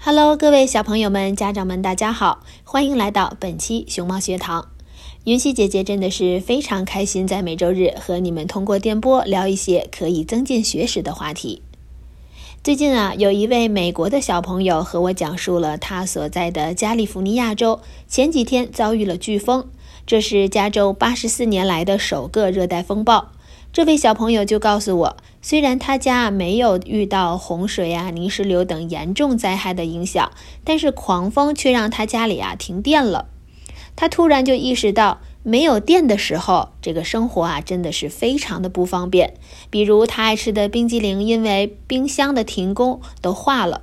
！Hello，各位小朋友们、家长们，大家好，欢迎来到本期熊猫学堂。云溪姐姐真的是非常开心，在每周日和你们通过电波聊一些可以增进学识的话题。最近啊，有一位美国的小朋友和我讲述了他所在的加利福尼亚州前几天遭遇了飓风，这是加州八十四年来的首个热带风暴。这位小朋友就告诉我，虽然他家没有遇到洪水啊、泥石流等严重灾害的影响，但是狂风却让他家里啊停电了。他突然就意识到，没有电的时候，这个生活啊真的是非常的不方便。比如他爱吃的冰激凌，因为冰箱的停工都化了。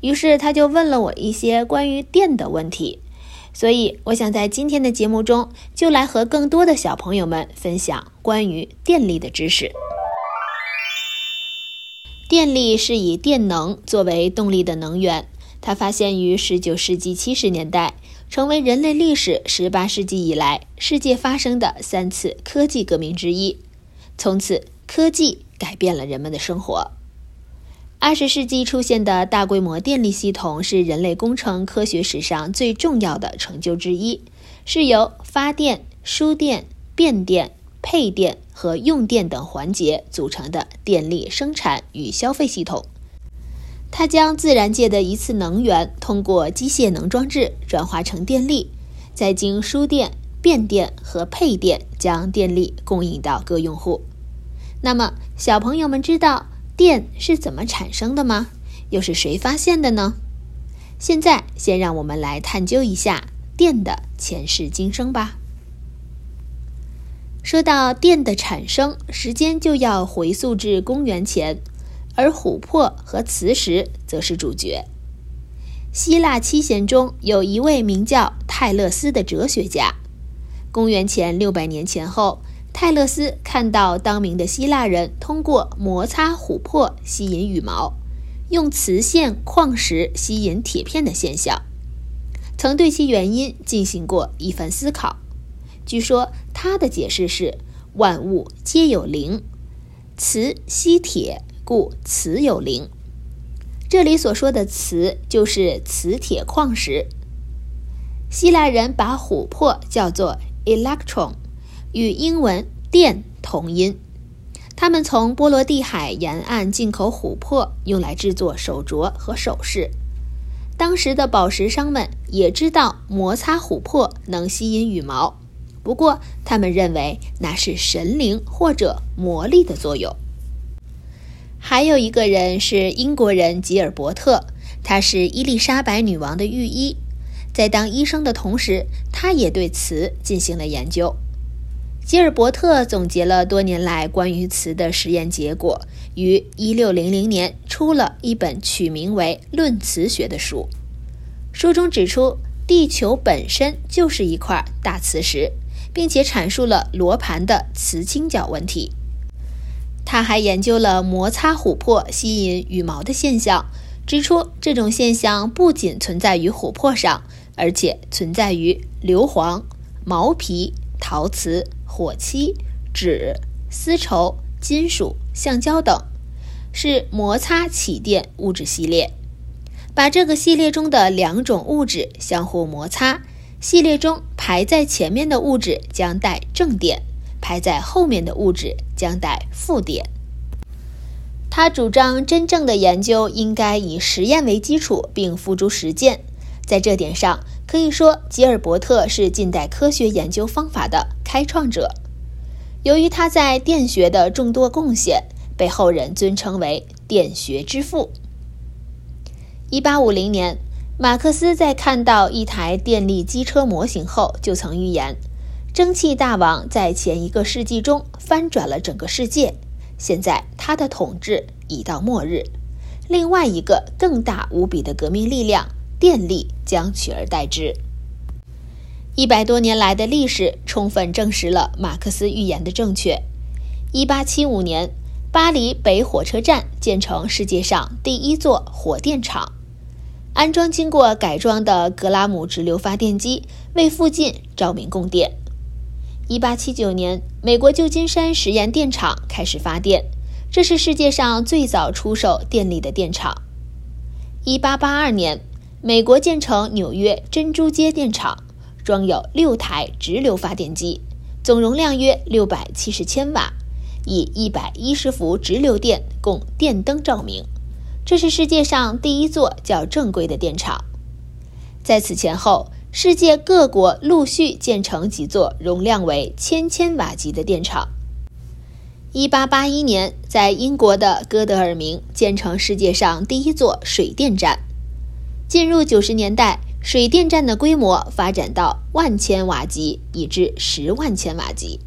于是他就问了我一些关于电的问题。所以，我想在今天的节目中，就来和更多的小朋友们分享关于电力的知识。电力是以电能作为动力的能源，它发现于19世纪70年代，成为人类历史18世纪以来世界发生的三次科技革命之一。从此，科技改变了人们的生活。二十世纪出现的大规模电力系统是人类工程科学史上最重要的成就之一，是由发电、输电、变电、配电和用电等环节组成的电力生产与消费系统。它将自然界的一次能源通过机械能装置转化成电力，再经输电、变电和配电将电力供应到各用户。那么，小朋友们知道？电是怎么产生的吗？又是谁发现的呢？现在，先让我们来探究一下电的前世今生吧。说到电的产生，时间就要回溯至公元前，而琥珀和磁石则是主角。希腊七贤中有一位名叫泰勒斯的哲学家，公元前六百年前后。泰勒斯看到当明的希腊人通过摩擦琥珀吸引羽毛，用磁线矿石吸引铁片的现象，曾对其原因进行过一番思考。据说他的解释是：万物皆有灵，磁吸铁，故磁有灵。这里所说的磁就是磁铁矿石。希腊人把琥珀叫做 electron。与英文“电”同音，他们从波罗的海沿岸进口琥珀，用来制作手镯和首饰。当时的宝石商们也知道摩擦琥珀能吸引羽毛，不过他们认为那是神灵或者魔力的作用。还有一个人是英国人吉尔伯特，他是伊丽莎白女王的御医，在当医生的同时，他也对磁进行了研究。吉尔伯特总结了多年来关于磁的实验结果，于1600年出了一本取名为《论磁学》的书。书中指出，地球本身就是一块大磁石，并且阐述了罗盘的磁倾角问题。他还研究了摩擦琥珀吸引羽毛的现象，指出这种现象不仅存在于琥珀上，而且存在于硫磺、毛皮、陶瓷。火漆、纸、丝绸、金属、橡胶等，是摩擦起电物质系列。把这个系列中的两种物质相互摩擦，系列中排在前面的物质将带正电，排在后面的物质将带负电。他主张真正的研究应该以实验为基础，并付诸实践。在这点上，可以说吉尔伯特是近代科学研究方法的开创者。由于他在电学的众多贡献，被后人尊称为“电学之父”。一八五零年，马克思在看到一台电力机车模型后，就曾预言：蒸汽大王在前一个世纪中翻转了整个世界，现在他的统治已到末日，另外一个更大无比的革命力量。电力将取而代之。一百多年来的历史充分证实了马克思预言的正确。一八七五年，巴黎北火车站建成世界上第一座火电厂，安装经过改装的格拉姆直流发电机，为附近照明供电。一八七九年，美国旧金山实验电厂开始发电，这是世界上最早出售电力的电厂。一八八二年。美国建成纽约珍珠街电厂，装有六台直流发电机，总容量约六百七十千瓦，以一百一十伏直流电供电灯照明。这是世界上第一座较正规的电厂。在此前后，世界各国陆续建成几座容量为千千瓦级的电厂。一八八一年，在英国的哥德尔明建成世界上第一座水电站。进入九十年代，水电站的规模发展到万千瓦级，以至十万千瓦级。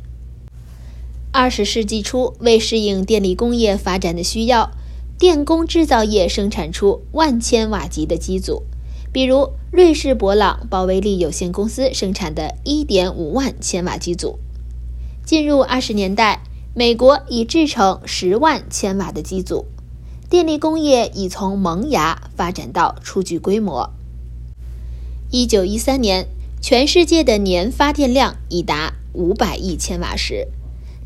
二十世纪初，为适应电力工业发展的需要，电工制造业生产出万千瓦级的机组，比如瑞士博朗鲍威利有限公司生产的一点五万千瓦机组。进入二十年代，美国已制成十万千瓦的机组。电力工业已从萌芽发展到初具规模。一九一三年，全世界的年发电量已达五百亿千瓦时，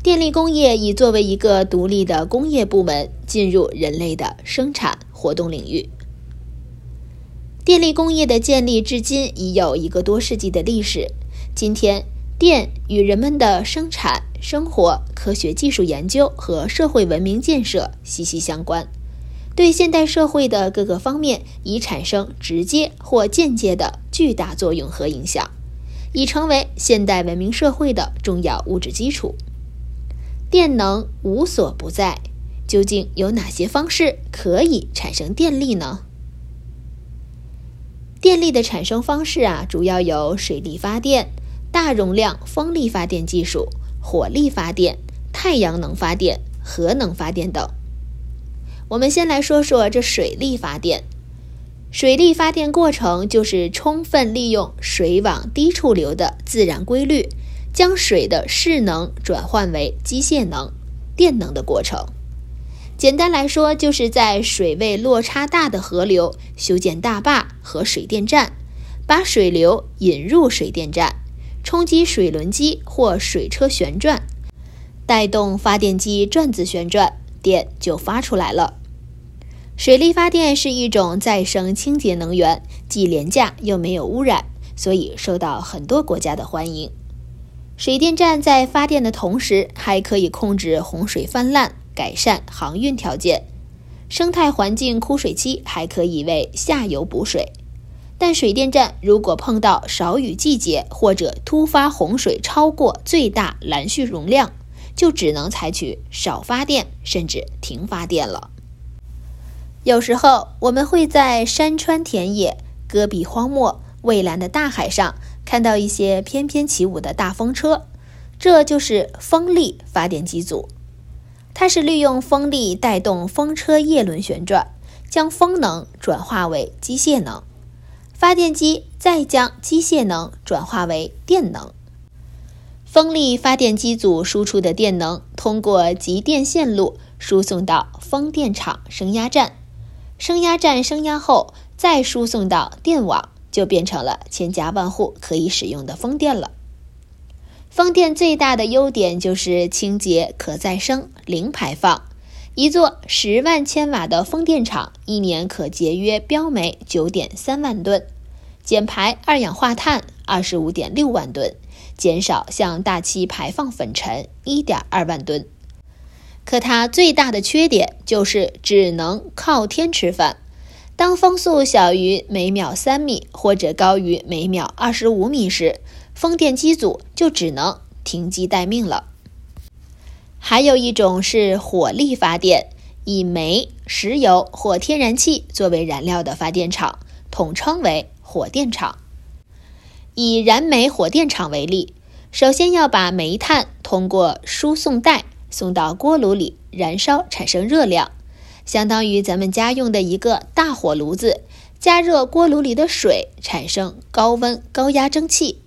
电力工业已作为一个独立的工业部门进入人类的生产活动领域。电力工业的建立至今已有一个多世纪的历史。今天，电与人们的生产、生活、科学技术研究和社会文明建设息息相关。对现代社会的各个方面已产生直接或间接的巨大作用和影响，已成为现代文明社会的重要物质基础。电能无所不在，究竟有哪些方式可以产生电力呢？电力的产生方式啊，主要有水力发电、大容量风力发电技术、火力发电、太阳能发电、核能发电等。我们先来说说这水力发电。水力发电过程就是充分利用水往低处流的自然规律，将水的势能转换为机械能、电能的过程。简单来说，就是在水位落差大的河流修建大坝和水电站，把水流引入水电站，冲击水轮机或水车旋转，带动发电机转子旋转。电就发出来了。水力发电是一种再生清洁能源，既廉价又没有污染，所以受到很多国家的欢迎。水电站在发电的同时，还可以控制洪水泛滥，改善航运条件。生态环境枯水期还可以为下游补水。但水电站如果碰到少雨季节或者突发洪水超过最大拦蓄容量，就只能采取少发电，甚至停发电了。有时候我们会在山川田野、戈壁荒漠、蔚蓝的大海上看到一些翩翩起舞的大风车，这就是风力发电机组。它是利用风力带动风车叶轮旋转，将风能转化为机械能，发电机再将机械能转化为电能。风力发电机组输出的电能通过集电线路输送到风电场升压站。升压站升压后，再输送到电网，就变成了千家万户可以使用的风电了。风电最大的优点就是清洁、可再生、零排放。一座十万千瓦的风电场，一年可节约标煤九点三万吨，减排二氧化碳二十五点六万吨，减少向大气排放粉尘一点二万吨。可它最大的缺点就是只能靠天吃饭。当风速小于每秒三米或者高于每秒二十五米时，风电机组就只能停机待命了。还有一种是火力发电，以煤、石油或天然气作为燃料的发电厂，统称为火电厂。以燃煤火电厂为例，首先要把煤炭通过输送带。送到锅炉里燃烧，产生热量，相当于咱们家用的一个大火炉子，加热锅炉里的水，产生高温高压蒸汽。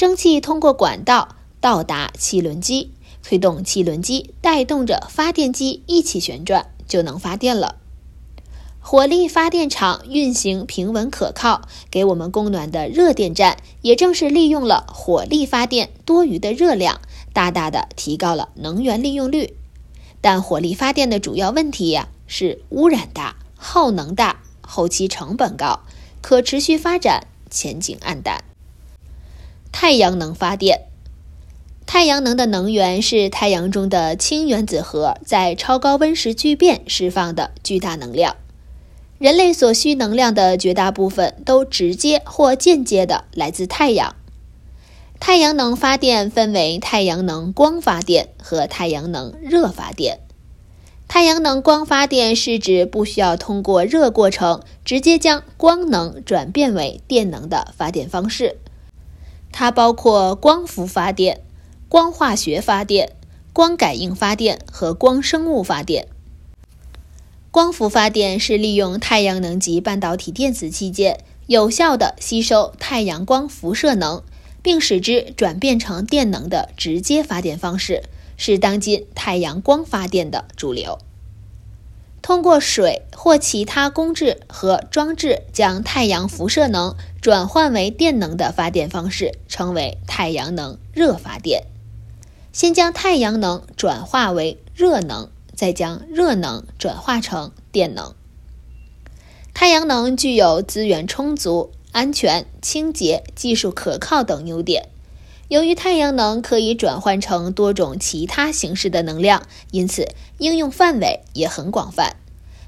蒸汽通过管道到达汽轮机，推动汽轮机带动着发电机一起旋转，就能发电了。火力发电厂运行平稳可靠，给我们供暖的热电站，也正是利用了火力发电多余的热量。大大的提高了能源利用率，但火力发电的主要问题呀是污染大、耗能大、后期成本高、可持续发展前景暗淡。太阳能发电，太阳能的能源是太阳中的氢原子核在超高温时聚变释放的巨大能量。人类所需能量的绝大部分都直接或间接的来自太阳。太阳能发电分为太阳能光发电和太阳能热发电。太阳能光发电是指不需要通过热过程，直接将光能转变为电能的发电方式。它包括光伏发电、光化学发电、光感应发电和光生物发电。光伏发电是利用太阳能及半导体电子器件，有效的吸收太阳光辐射能。并使之转变成电能的直接发电方式，是当今太阳光发电的主流。通过水或其他工具和装置将太阳辐射能转换为电能的发电方式，称为太阳能热发电。先将太阳能转化为热能，再将热能转化成电能。太阳能具有资源充足。安全、清洁、技术可靠等优点。由于太阳能可以转换成多种其他形式的能量，因此应用范围也很广泛。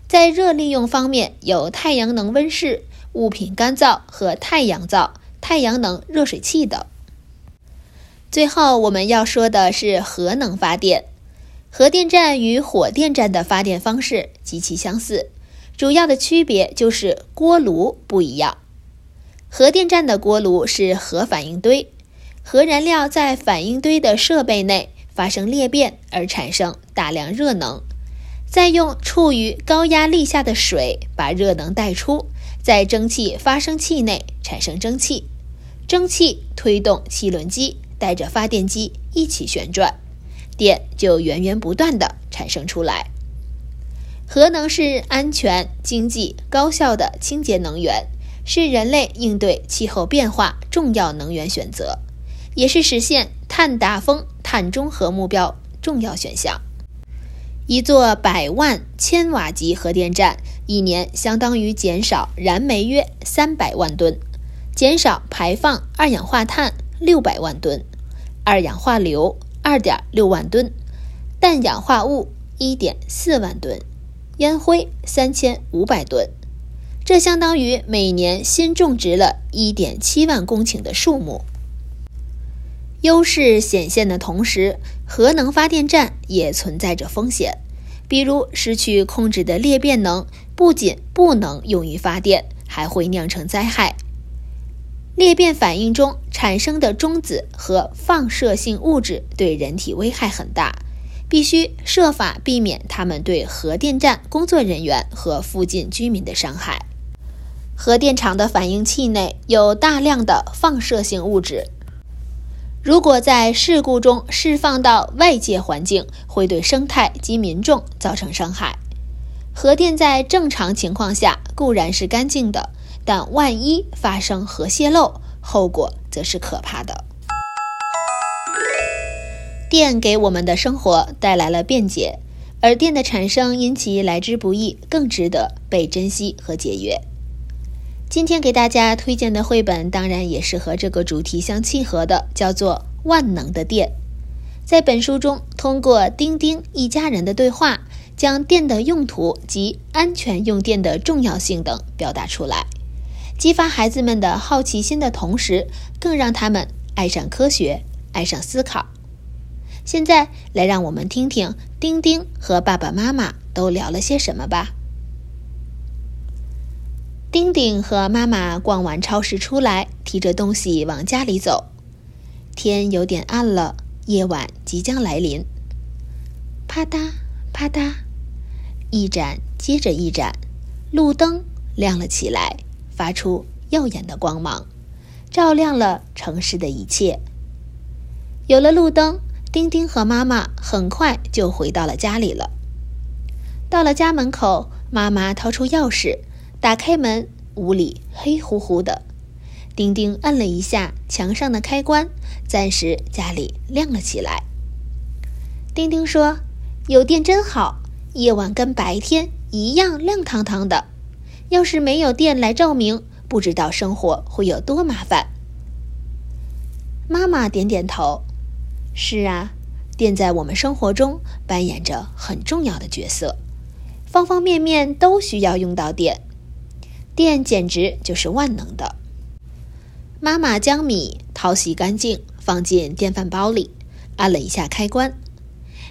在热利用方面，有太阳能温室、物品干燥和太阳灶、太阳能热水器等。最后，我们要说的是核能发电。核电站与火电站的发电方式极其相似，主要的区别就是锅炉不一样。核电站的锅炉是核反应堆，核燃料在反应堆的设备内发生裂变而产生大量热能，再用处于高压力下的水把热能带出，在蒸汽发生器内产生蒸汽，蒸汽推动汽轮机带着发电机一起旋转，电就源源不断的产生出来。核能是安全、经济、高效的清洁能源。是人类应对气候变化重要能源选择，也是实现碳达峰、碳中和目标重要选项。一座百万千瓦级核电站，一年相当于减少燃煤约三百万吨，减少排放二氧化碳六百万吨，二氧化硫二点六万吨，氮氧化物一点四万吨，烟灰三千五百吨。这相当于每年新种植了1.7万公顷的树木。优势显现的同时，核能发电站也存在着风险，比如失去控制的裂变能、不仅不能用于发电，还会酿成灾害。裂变反应中产生的中子和放射性物质对人体危害很大，必须设法避免它们对核电站工作人员和附近居民的伤害。核电厂的反应器内有大量的放射性物质，如果在事故中释放到外界环境，会对生态及民众造成伤害。核电在正常情况下固然是干净的。但万一发生核泄漏，后果则是可怕的。电给我们的生活带来了便捷，而电的产生因其来之不易，更值得被珍惜和节约。今天给大家推荐的绘本，当然也是和这个主题相契合的，叫做《万能的电》。在本书中，通过丁丁一家人的对话，将电的用途及安全用电的重要性等表达出来。激发孩子们的好奇心的同时，更让他们爱上科学，爱上思考。现在，来让我们听听丁丁和爸爸妈妈都聊了些什么吧。丁丁和妈妈逛完超市出来，提着东西往家里走。天有点暗了，夜晚即将来临。啪嗒啪嗒，一盏接着一盏，路灯亮了起来。发出耀眼的光芒，照亮了城市的一切。有了路灯，丁丁和妈妈很快就回到了家里了。到了家门口，妈妈掏出钥匙，打开门，屋里黑乎乎的。丁丁摁了一下墙上的开关，暂时家里亮了起来。丁丁说：“有电真好，夜晚跟白天一样亮堂堂的。”要是没有电来照明，不知道生活会有多麻烦。妈妈点点头：“是啊，电在我们生活中扮演着很重要的角色，方方面面都需要用到电。电简直就是万能的。”妈妈将米淘洗干净，放进电饭煲里，按了一下开关。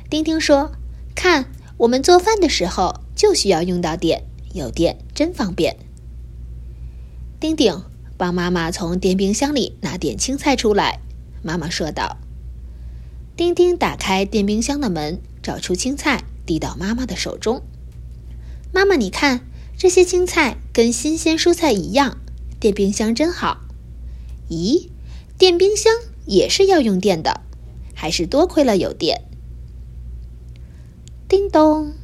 丁丁说：“看，我们做饭的时候就需要用到电。”有电真方便。丁丁帮妈妈从电冰箱里拿点青菜出来，妈妈说道。丁丁打开电冰箱的门，找出青菜，递到妈妈的手中。妈妈，你看，这些青菜跟新鲜蔬菜一样，电冰箱真好。咦，电冰箱也是要用电的，还是多亏了有电。叮咚，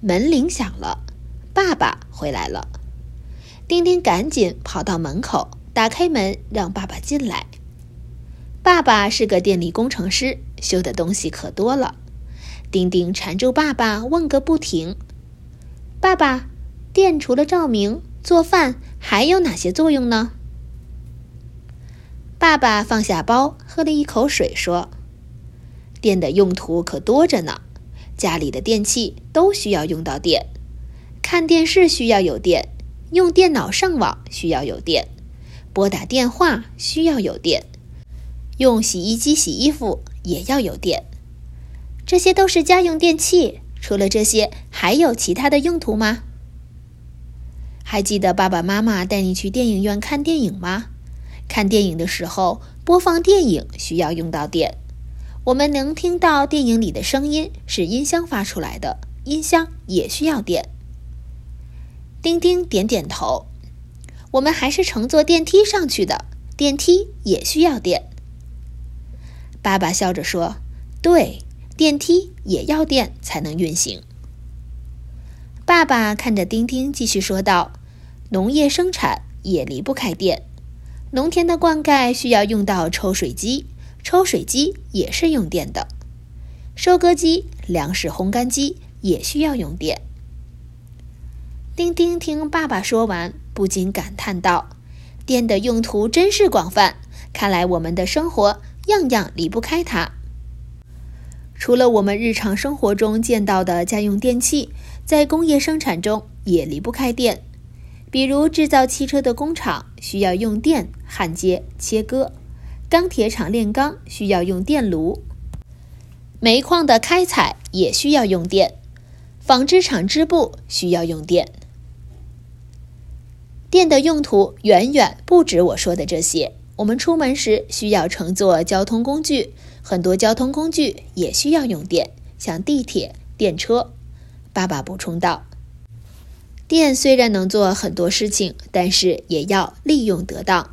门铃响了。爸爸回来了，丁丁赶紧跑到门口，打开门让爸爸进来。爸爸是个电力工程师，修的东西可多了。丁丁缠住爸爸问个不停：“爸爸，电除了照明、做饭，还有哪些作用呢？”爸爸放下包，喝了一口水，说：“电的用途可多着呢，家里的电器都需要用到电。”看电视需要有电，用电脑上网需要有电，拨打电话需要有电，用洗衣机洗衣服也要有电。这些都是家用电器。除了这些，还有其他的用途吗？还记得爸爸妈妈带你去电影院看电影吗？看电影的时候，播放电影需要用到电。我们能听到电影里的声音是音箱发出来的，音箱也需要电。丁丁点点头。我们还是乘坐电梯上去的，电梯也需要电。爸爸笑着说：“对，电梯也要电才能运行。”爸爸看着丁丁，继续说道：“农业生产也离不开电，农田的灌溉需要用到抽水机，抽水机也是用电的。收割机、粮食烘干机也需要用电。”丁丁听爸爸说完，不禁感叹道：“电的用途真是广泛，看来我们的生活样样离不开它。除了我们日常生活中见到的家用电器，在工业生产中也离不开电。比如制造汽车的工厂需要用电焊接、切割；钢铁厂炼钢需要用电炉；煤矿的开采也需要用电；纺织厂织布需要用电。”电的用途远远不止我说的这些。我们出门时需要乘坐交通工具，很多交通工具也需要用电，像地铁、电车。爸爸补充道：“电虽然能做很多事情，但是也要利用得当。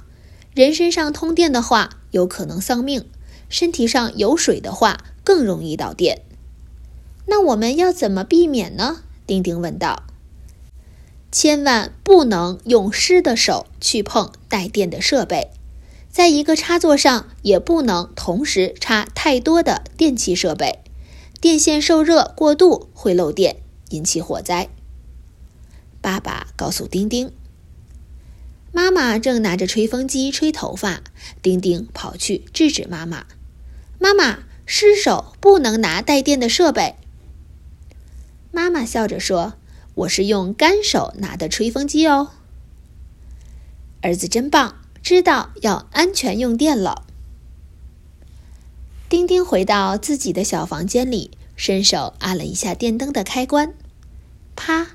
人身上通电的话，有可能丧命；身体上有水的话，更容易导电。那我们要怎么避免呢？”丁丁问道。千万不能用湿的手去碰带电的设备，在一个插座上也不能同时插太多的电器设备，电线受热过度会漏电，引起火灾。爸爸告诉丁丁，妈妈正拿着吹风机吹头发，丁丁跑去制止妈妈：“妈妈，湿手不能拿带电的设备。”妈妈笑着说。我是用干手拿的吹风机哦。儿子真棒，知道要安全用电了。丁丁回到自己的小房间里，伸手按了一下电灯的开关，啪，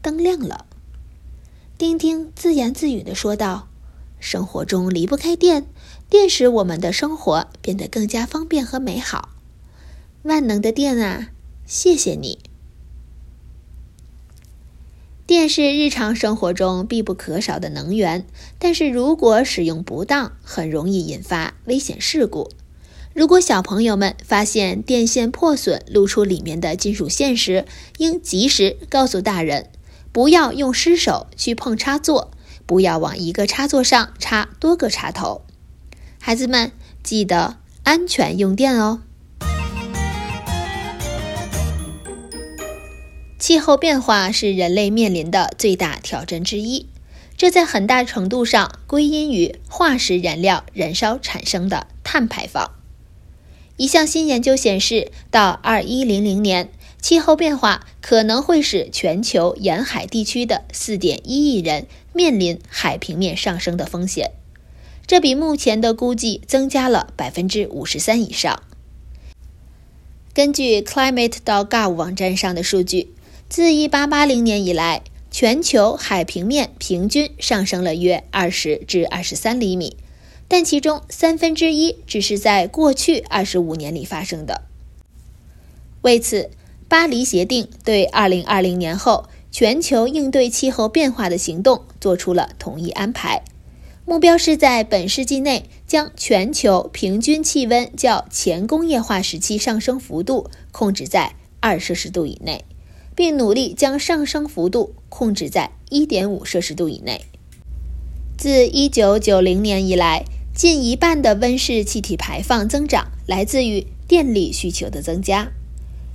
灯亮了。丁丁自言自语的说道：“生活中离不开电，电使我们的生活变得更加方便和美好。万能的电啊，谢谢你。”电是日常生活中必不可少的能源，但是如果使用不当，很容易引发危险事故。如果小朋友们发现电线破损、露出里面的金属线时，应及时告诉大人，不要用湿手去碰插座，不要往一个插座上插多个插头。孩子们记得安全用电哦。气候变化是人类面临的最大挑战之一，这在很大程度上归因于化石燃料燃烧产生的碳排放。一项新研究显示，到2100年，气候变化可能会使全球沿海地区的4.1亿人面临海平面上升的风险，这比目前的估计增加了53%以上。根据 Climate.gov 网站上的数据。自1880年以来，全球海平面平均上升了约20至23厘米，但其中三分之一只是在过去25年里发生的。为此，巴黎协定对2020年后全球应对气候变化的行动做出了统一安排，目标是在本世纪内将全球平均气温较前工业化时期上升幅度控制在2摄氏度以内。并努力将上升幅度控制在1.5摄氏度以内。自1990年以来，近一半的温室气体排放增长来自于电力需求的增加。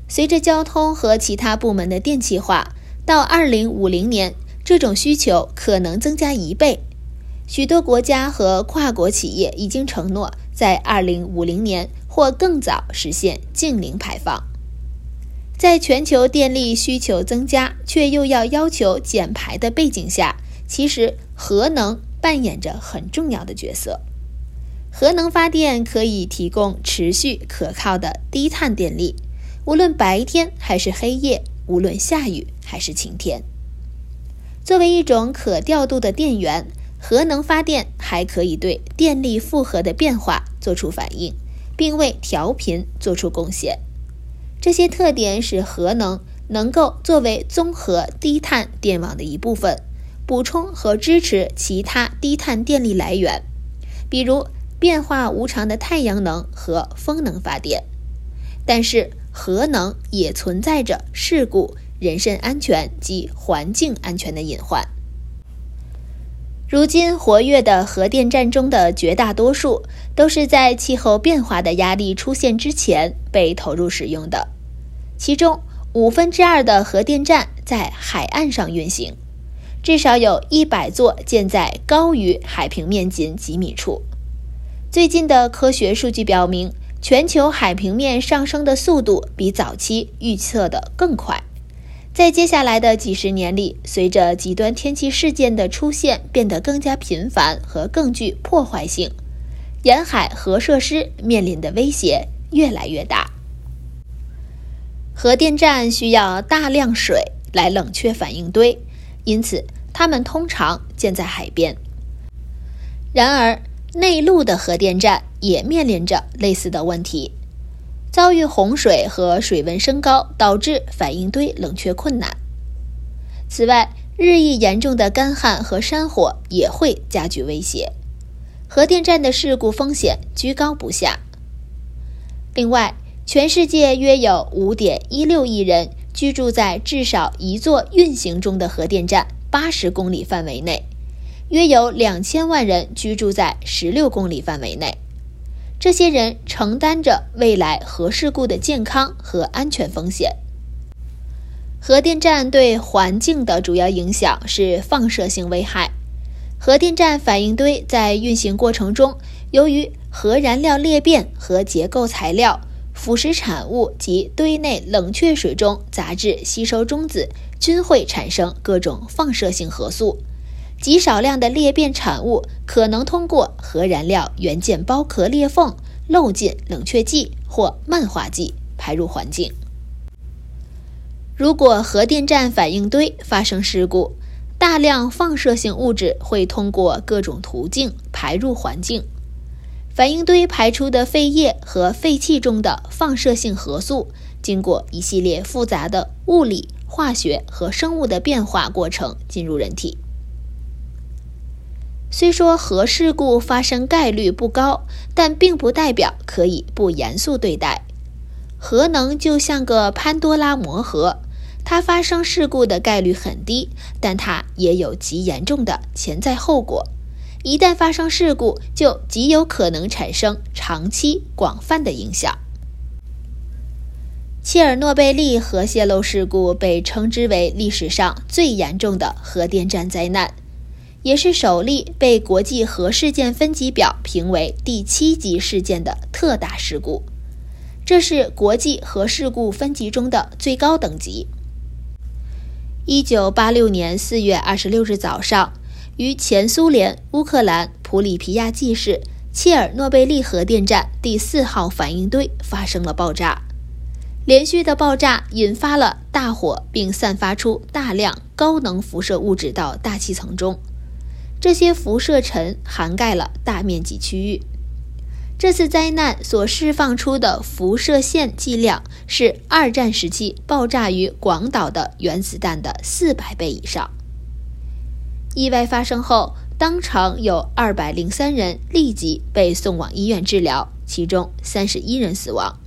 随着交通和其他部门的电气化，到2050年，这种需求可能增加一倍。许多国家和跨国企业已经承诺在2050年或更早实现净零排放。在全球电力需求增加，却又要要求减排的背景下，其实核能扮演着很重要的角色。核能发电可以提供持续可靠的低碳电力，无论白天还是黑夜，无论下雨还是晴天。作为一种可调度的电源，核能发电还可以对电力负荷的变化做出反应，并为调频做出贡献。这些特点使核能能够作为综合低碳电网的一部分，补充和支持其他低碳电力来源，比如变化无常的太阳能和风能发电。但是，核能也存在着事故、人身安全及环境安全的隐患。如今，活跃的核电站中的绝大多数都是在气候变化的压力出现之前被投入使用的。其中五分之二的核电站在海岸上运行，至少有一百座建在高于海平面仅几米处。最近的科学数据表明，全球海平面上升的速度比早期预测的更快。在接下来的几十年里，随着极端天气事件的出现变得更加频繁和更具破坏性，沿海核设施面临的威胁越来越大。核电站需要大量水来冷却反应堆，因此它们通常建在海边。然而，内陆的核电站也面临着类似的问题，遭遇洪水和水温升高，导致反应堆冷却困难。此外，日益严重的干旱和山火也会加剧威胁，核电站的事故风险居高不下。另外，全世界约有5.16亿人居住在至少一座运行中的核电站80公里范围内。约有两千万人居住在十六公里范围内，这些人承担着未来核事故的健康和安全风险。核电站对环境的主要影响是放射性危害。核电站反应堆在运行过程中，由于核燃料裂变和结构材料、腐蚀产物及堆内冷却水中杂质吸收中子，均会产生各种放射性核素。极少量的裂变产物可能通过核燃料元件包壳裂缝漏进冷却剂或慢化剂排入环境。如果核电站反应堆发生事故，大量放射性物质会通过各种途径排入环境。反应堆排出的废液和废气中的放射性核素，经过一系列复杂的物理、化学和生物的变化过程进入人体。虽说核事故发生概率不高，但并不代表可以不严肃对待。核能就像个潘多拉魔盒，它发生事故的概率很低，但它也有极严重的潜在后果。一旦发生事故，就极有可能产生长期广泛的影响。切尔诺贝利核泄漏事故被称之为历史上最严重的核电站灾难。也是首例被国际核事件分级表评为第七级事件的特大事故，这是国际核事故分级中的最高等级。一九八六年四月二十六日早上，于前苏联乌克兰普里皮亚季市切尔诺贝利核电站第四号反应堆发生了爆炸，连续的爆炸引发了大火，并散发出大量高能辐射物质到大气层中。这些辐射尘涵盖了大面积区域。这次灾难所释放出的辐射线剂量是二战时期爆炸于广岛的原子弹的四百倍以上。意外发生后，当场有二百零三人立即被送往医院治疗，其中三十一人死亡，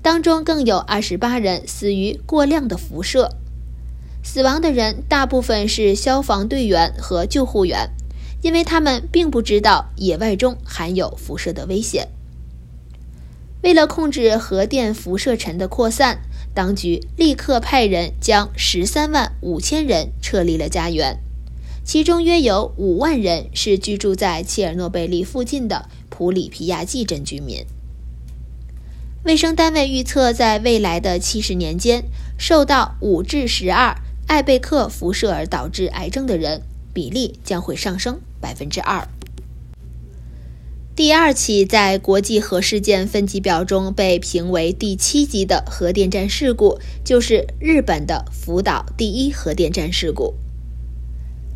当中更有二十八人死于过量的辐射。死亡的人大部分是消防队员和救护员。因为他们并不知道野外中含有辐射的危险。为了控制核电辐射尘的扩散，当局立刻派人将十三万五千人撤离了家园，其中约有五万人是居住在切尔诺贝利附近的普里皮亚季镇居民。卫生单位预测，在未来的七十年间，受到五至十二艾贝克辐射而导致癌症的人比例将会上升。百分之二。第二起在国际核事件分级表中被评为第七级的核电站事故，就是日本的福岛第一核电站事故。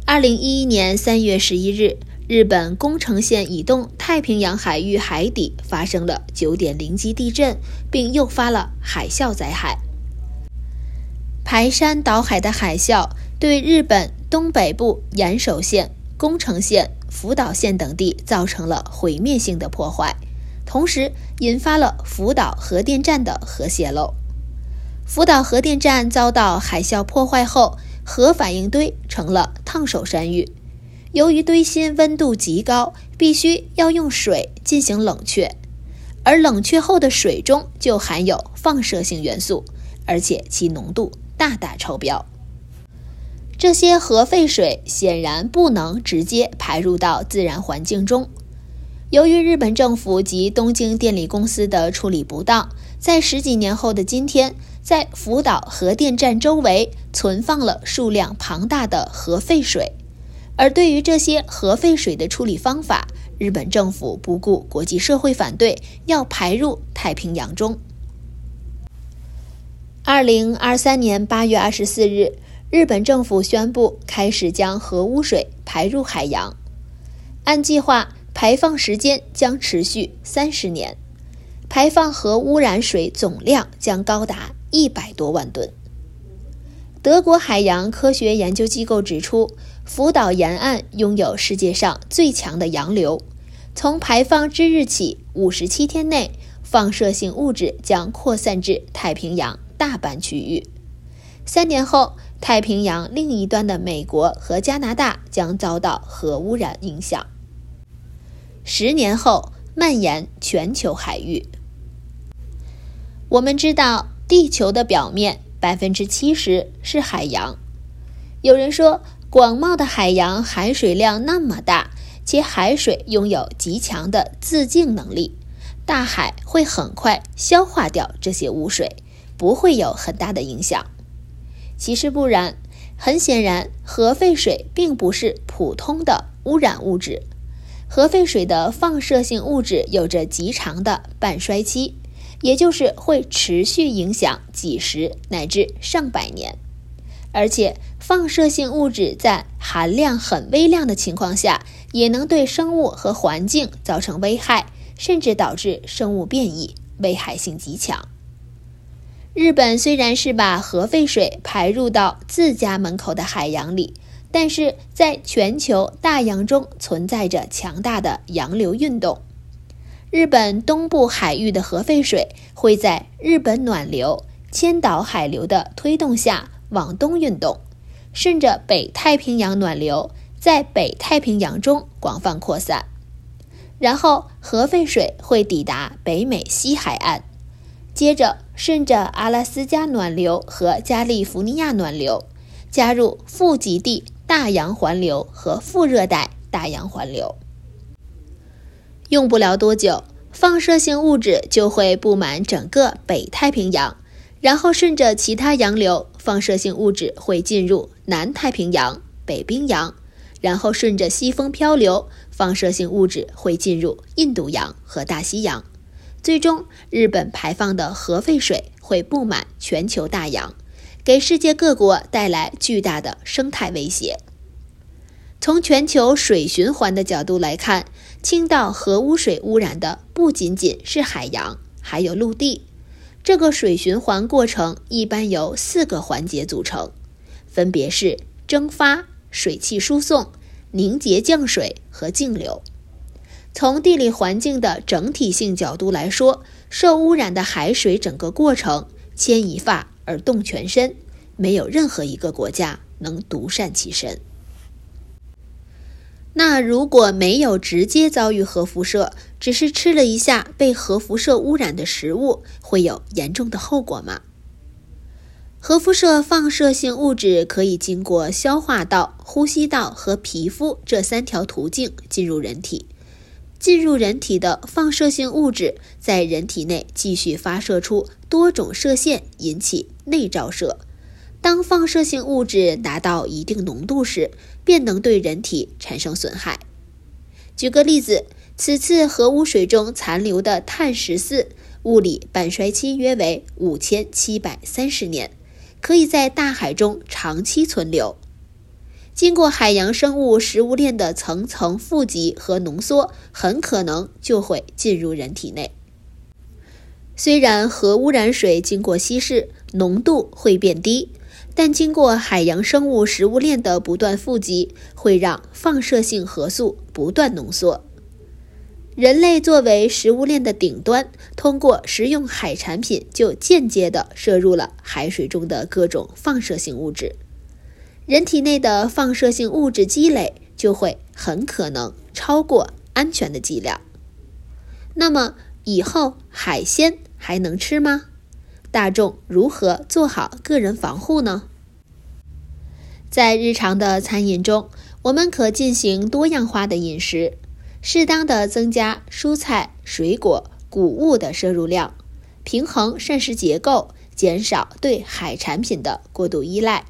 二零一一年三月十一日，日本宫城县以东太平洋海域海底发生了九点零级地震，并诱发了海啸灾害。排山倒海的海啸对日本东北部岩手县。宫城县、福岛县等地造成了毁灭性的破坏，同时引发了福岛核电站的核泄漏。福岛核电站遭到海啸破坏后，核反应堆成了烫手山芋。由于堆芯温度极高，必须要用水进行冷却，而冷却后的水中就含有放射性元素，而且其浓度大大超标。这些核废水显然不能直接排入到自然环境中。由于日本政府及东京电力公司的处理不当，在十几年后的今天，在福岛核电站周围存放了数量庞大的核废水。而对于这些核废水的处理方法，日本政府不顾国际社会反对，要排入太平洋中。二零二三年八月二十四日。日本政府宣布开始将核污水排入海洋，按计划排放时间将持续三十年，排放核污染水总量将高达一百多万吨。德国海洋科学研究机构指出，福岛沿岸拥有世界上最强的洋流。从排放之日起，五十七天内，放射性物质将扩散至太平洋大半区域。三年后，太平洋另一端的美国和加拿大将遭到核污染影响。十年后，蔓延全球海域。我们知道，地球的表面。百分之七十是海洋。有人说，广袤的海洋海水量那么大，且海水拥有极强的自净能力，大海会很快消化掉这些污水，不会有很大的影响。其实不然，很显然，核废水并不是普通的污染物质，核废水的放射性物质有着极长的半衰期。也就是会持续影响几十乃至上百年，而且放射性物质在含量很微量的情况下，也能对生物和环境造成危害，甚至导致生物变异，危害性极强。日本虽然是把核废水排入到自家门口的海洋里，但是在全球大洋中存在着强大的洋流运动。日本东部海域的核废水会在日本暖流、千岛海流的推动下往东运动，顺着北太平洋暖流在北太平洋中广泛扩散，然后核废水会抵达北美西海岸，接着顺着阿拉斯加暖流和加利福尼亚暖流加入副极地大洋环流和副热带大洋环流。用不了多久，放射性物质就会布满整个北太平洋，然后顺着其他洋流，放射性物质会进入南太平洋、北冰洋，然后顺着西风漂流，放射性物质会进入印度洋和大西洋，最终日本排放的核废水会布满全球大洋，给世界各国带来巨大的生态威胁。从全球水循环的角度来看，青岛核污水污染的不仅仅是海洋，还有陆地。这个水循环过程一般由四个环节组成，分别是蒸发、水汽输送、凝结降水和径流。从地理环境的整体性角度来说，受污染的海水整个过程牵一发而动全身，没有任何一个国家能独善其身。那如果没有直接遭遇核辐射，只是吃了一下被核辐射污染的食物，会有严重的后果吗？核辐射放射性物质可以经过消化道、呼吸道和皮肤这三条途径进入人体。进入人体的放射性物质在人体内继续发射出多种射线，引起内照射。当放射性物质达到一定浓度时，便能对人体产生损害。举个例子，此次核污水中残留的碳十四物理半衰期约为五千七百三十年，可以在大海中长期存留。经过海洋生物食物链的层层富集和浓缩，很可能就会进入人体内。虽然核污染水经过稀释，浓度会变低。但经过海洋生物食物链的不断富集，会让放射性核素不断浓缩。人类作为食物链的顶端，通过食用海产品，就间接地摄入了海水中的各种放射性物质。人体内的放射性物质积累就会很可能超过安全的剂量。那么以后海鲜还能吃吗？大众如何做好个人防护呢？在日常的餐饮中，我们可进行多样化的饮食，适当的增加蔬菜、水果、谷物的摄入量，平衡膳食结构，减少对海产品的过度依赖。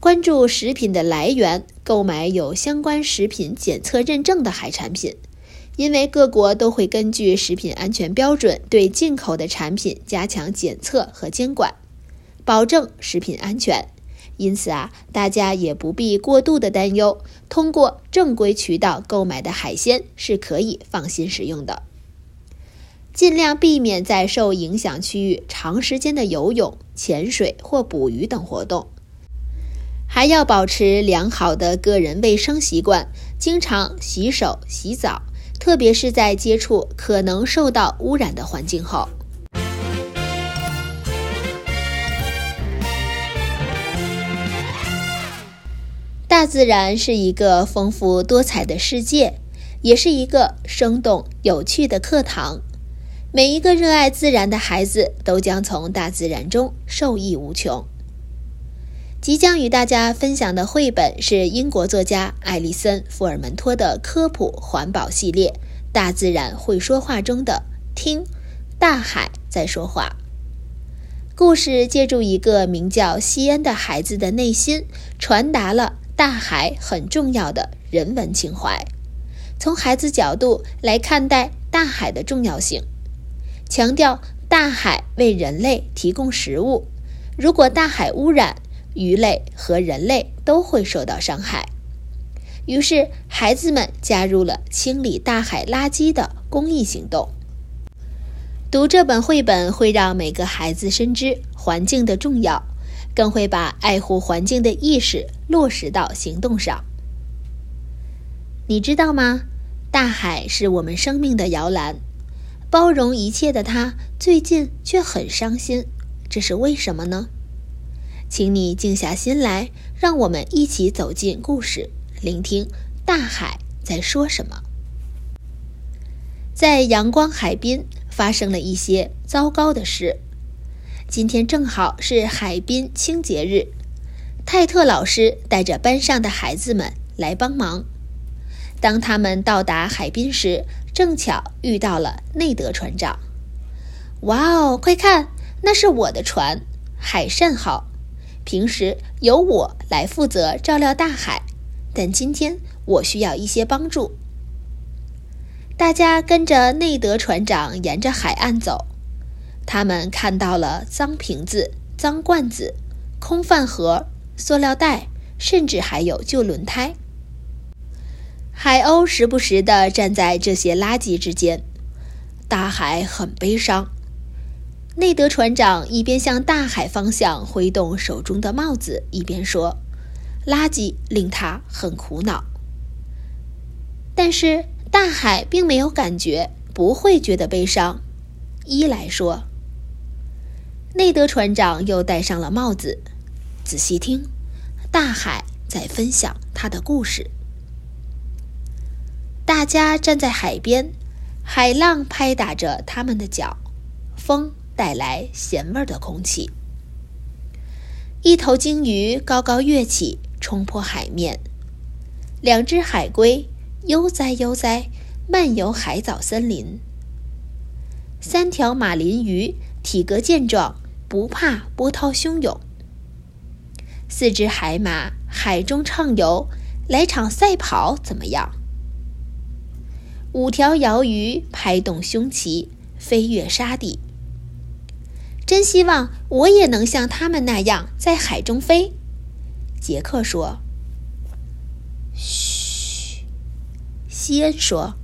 关注食品的来源，购买有相关食品检测认证的海产品。因为各国都会根据食品安全标准对进口的产品加强检测和监管，保证食品安全，因此啊，大家也不必过度的担忧。通过正规渠道购买的海鲜是可以放心食用的。尽量避免在受影响区域长时间的游泳、潜水或捕鱼等活动，还要保持良好的个人卫生习惯，经常洗手、洗澡，特别是在接触可能受到污染的环境后。大自然是一个丰富多彩的世界，也是一个生动有趣的课堂。每一个热爱自然的孩子都将从大自然中受益无穷。即将与大家分享的绘本是英国作家艾丽森·福尔门托的科普环保系列《大自然会说话》中的“听，大海在说话”。故事借助一个名叫西恩的孩子的内心，传达了。大海很重要的人文情怀，从孩子角度来看待大海的重要性，强调大海为人类提供食物，如果大海污染，鱼类和人类都会受到伤害。于是，孩子们加入了清理大海垃圾的公益行动。读这本绘本会让每个孩子深知环境的重要。更会把爱护环境的意识落实到行动上。你知道吗？大海是我们生命的摇篮，包容一切的它最近却很伤心，这是为什么呢？请你静下心来，让我们一起走进故事，聆听大海在说什么。在阳光海滨发生了一些糟糕的事。今天正好是海滨清洁日，泰特老师带着班上的孩子们来帮忙。当他们到达海滨时，正巧遇到了内德船长。哇哦，快看，那是我的船——海善号。平时由我来负责照料大海，但今天我需要一些帮助。大家跟着内德船长沿着海岸走。他们看到了脏瓶子、脏罐子、空饭盒、塑料袋，甚至还有旧轮胎。海鸥时不时地站在这些垃圾之间，大海很悲伤。内德船长一边向大海方向挥动手中的帽子，一边说：“垃圾令他很苦恼。”但是大海并没有感觉，不会觉得悲伤。一来说。内德船长又戴上了帽子，仔细听，大海在分享他的故事。大家站在海边，海浪拍打着他们的脚，风带来咸味的空气。一头鲸鱼高高跃起，冲破海面；两只海龟悠哉悠哉漫游海藻森林；三条马林鱼体格健壮。不怕波涛汹涌，四只海马海中畅游，来场赛跑怎么样？五条鳐鱼拍动胸鳍，飞越沙地。真希望我也能像他们那样在海中飞。杰克说：“嘘。”西恩说：“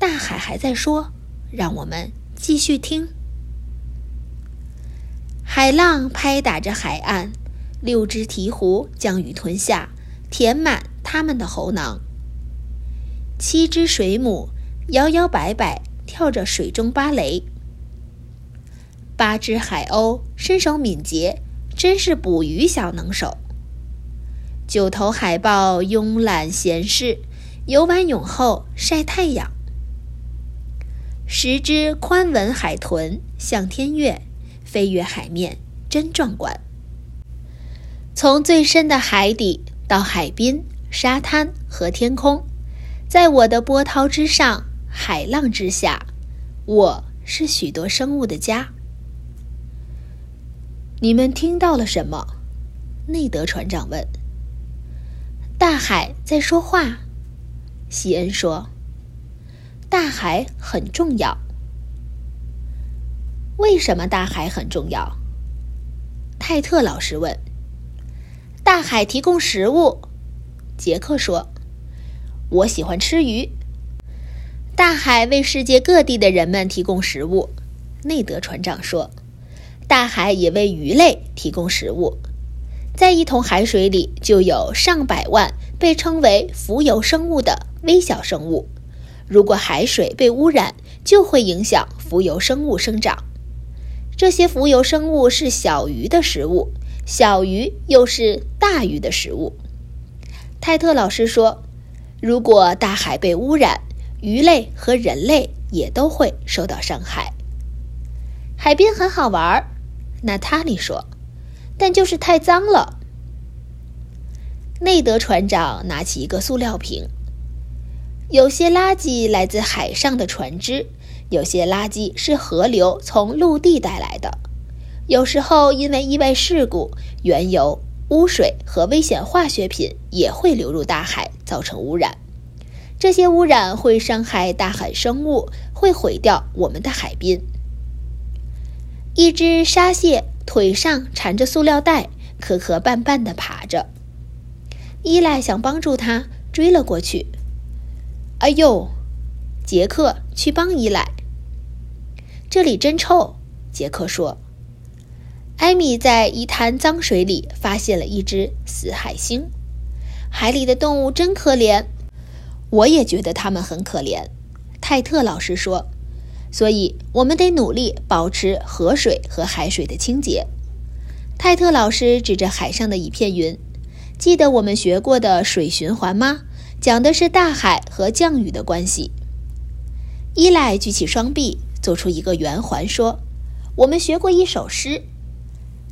大海还在说，让我们继续听。”海浪拍打着海岸，六只鹈鹕将鱼吞下，填满它们的喉囊。七只水母摇摇摆摆跳着水中芭蕾。八只海鸥身手敏捷，真是捕鱼小能手。九头海豹慵懒闲适，游完泳后晒太阳。十只宽吻海豚向天跃。飞越海面，真壮观。从最深的海底到海滨、沙滩和天空，在我的波涛之上、海浪之下，我是许多生物的家。你们听到了什么？内德船长问。大海在说话，西恩说。大海很重要。为什么大海很重要？泰特老师问。大海提供食物。杰克说：“我喜欢吃鱼。”大海为世界各地的人们提供食物。内德船长说：“大海也为鱼类提供食物。在一桶海水里就有上百万被称为浮游生物的微小生物。如果海水被污染，就会影响浮游生物生长。这些浮游生物是小鱼的食物，小鱼又是大鱼的食物。”泰特老师说：“如果大海被污染，鱼类和人类也都会受到伤害。”海边很好玩儿，娜塔莉说，但就是太脏了。内德船长拿起一个塑料瓶，有些垃圾来自海上的船只，有些垃圾是河流从陆地带来的，有时候因为意外事故，原油、污水和危险化学品也会流入大海，造成污染。这些污染会伤害大海生物，会毁掉我们的海滨。一只沙蟹腿上缠着塑料袋，磕磕绊绊地爬着。伊莱想帮助它，追了过去。哎呦！杰克去帮伊莱。这里真臭，杰克说。艾米在一滩脏水里发现了一只死海星。海里的动物真可怜，我也觉得它们很可怜。泰特老师说。所以，我们得努力保持河水和海水的清洁。泰特老师指着海上的一片云，记得我们学过的水循环吗？讲的是大海和降雨的关系。伊莱举起双臂，做出一个圆环，说：“我们学过一首诗：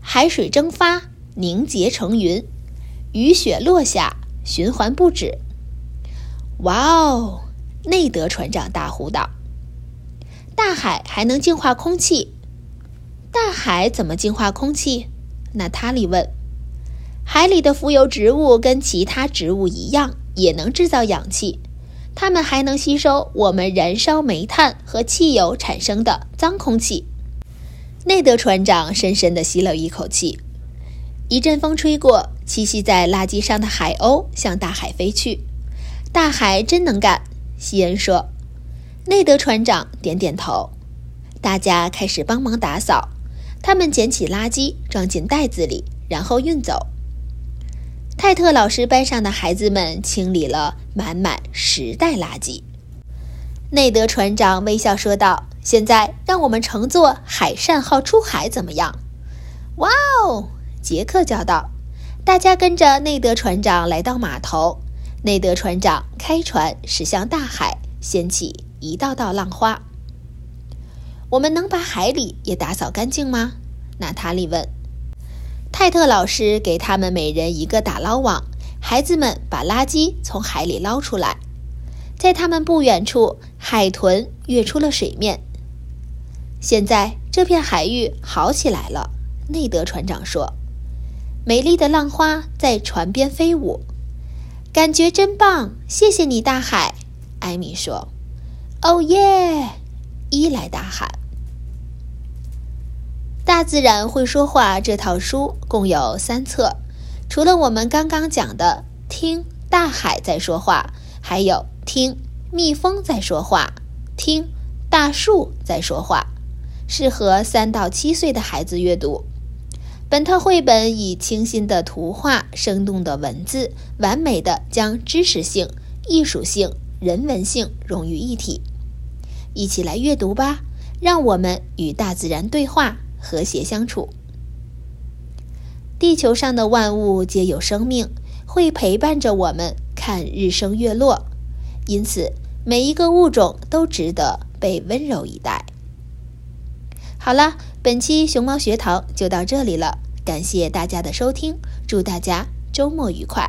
海水蒸发，凝结成云；雨雪落下，循环不止。”哇哦！内德船长大呼道。大海还能净化空气？大海怎么净化空气？娜塔莉问。海里的浮游植物跟其他植物一样，也能制造氧气。它们还能吸收我们燃烧煤炭和汽油产生的脏空气。内德船长深深地吸了一口气。一阵风吹过，栖息在垃圾上的海鸥向大海飞去。大海真能干，西恩说。内德船长点点头，大家开始帮忙打扫。他们捡起垃圾，装进袋子里，然后运走。泰特老师班上的孩子们清理了满满十袋垃圾。内德船长微笑说道：“现在让我们乘坐海善号出海，怎么样？”“哇哦！”杰克叫道。大家跟着内德船长来到码头。内德船长开船驶向大海，掀起。一道道浪花。我们能把海里也打扫干净吗？娜塔莉问。泰特老师给他们每人一个打捞网，孩子们把垃圾从海里捞出来。在他们不远处，海豚跃出了水面。现在这片海域好起来了，内德船长说。美丽的浪花在船边飞舞，感觉真棒！谢谢你，大海。艾米说。哦耶！伊莱大喊。《大自然会说话》这套书共有三册，除了我们刚刚讲的“听大海在说话”，还有“听蜜蜂在说话”、“听大树在说话”，适合三到七岁的孩子阅读。本套绘本以清新的图画、生动的文字，完美的将知识性、艺术性、人文性融于一体。一起来阅读吧，让我们与大自然对话，和谐相处。地球上的万物皆有生命，会陪伴着我们看日升月落，因此每一个物种都值得被温柔以待。好了，本期熊猫学堂就到这里了，感谢大家的收听，祝大家周末愉快。